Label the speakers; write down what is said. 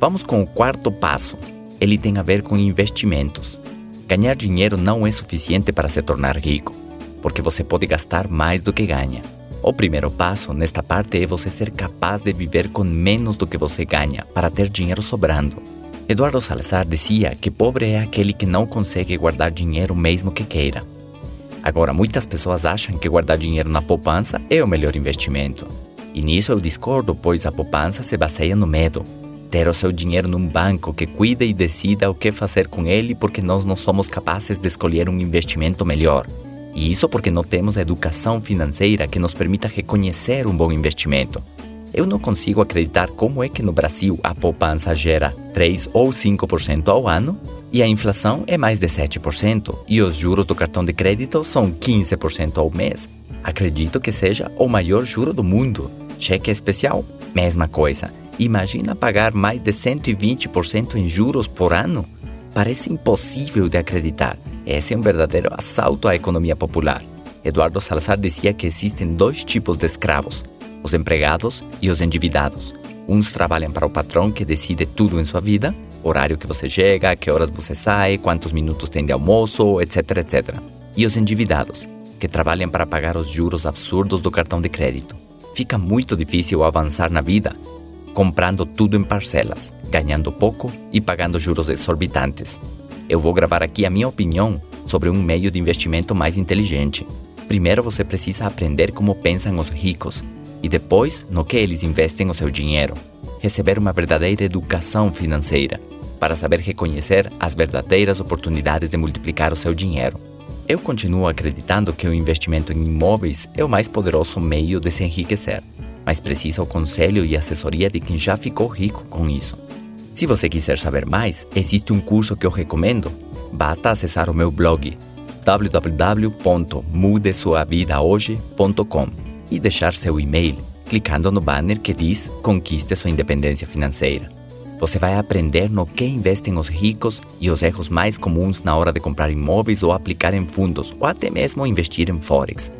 Speaker 1: Vamos com o quarto passo. Ele tem a ver com investimentos. Ganhar dinheiro não é suficiente para se tornar rico, porque você pode gastar mais do que ganha. O primeiro passo nesta parte é você ser capaz de viver com menos do que você ganha para ter dinheiro sobrando. Eduardo Salazar dizia que pobre é aquele que não consegue guardar dinheiro mesmo que queira. Agora, muitas pessoas acham que guardar dinheiro na poupança é o melhor investimento. E nisso eu discordo, pois a poupança se baseia no medo. Ter o seu dinheiro num banco que cuida e decida o que fazer com ele porque nós não somos capazes de escolher um investimento melhor. E isso porque não temos a educação financeira que nos permita reconhecer um bom investimento. Eu não consigo acreditar como é que no Brasil a poupança gera 3 ou 5% ao ano e a inflação é mais de 7% e os juros do cartão de crédito são 15% ao mês. Acredito que seja o maior juro do mundo. Cheque especial, mesma coisa. Imagina pagar mais de 120% em juros por ano? Parece impossível de acreditar. Esse é um verdadeiro assalto à economia popular. Eduardo Salazar dizia que existem dois tipos de escravos: os empregados e os endividados. Uns trabalham para o patrão que decide tudo em sua vida, horário que você chega, que horas você sai, quantos minutos tem de almoço, etc, etc. E os endividados, que trabalham para pagar os juros absurdos do cartão de crédito. Fica muito difícil avançar na vida comprando tudo em parcelas, ganhando pouco e pagando juros exorbitantes. Eu vou gravar aqui a minha opinião sobre um meio de investimento mais inteligente. Primeiro você precisa aprender como pensam os ricos e depois no que eles investem o seu dinheiro. Receber uma verdadeira educação financeira para saber reconhecer as verdadeiras oportunidades de multiplicar o seu dinheiro. Eu continuo acreditando que o investimento em imóveis é o mais poderoso meio de se enriquecer, mas precisa o conselho e assessoria de quem já ficou rico com isso. Se você quiser saber mais, existe um curso que eu recomendo. Basta acessar o meu blog www.mudesuavidahoje.com e deixar seu e-mail clicando no banner que diz Conquiste sua independência financeira. Você vai aprender no que investem os ricos e os erros mais comuns na hora de comprar imóveis ou aplicar em fundos, ou até mesmo investir em Forex.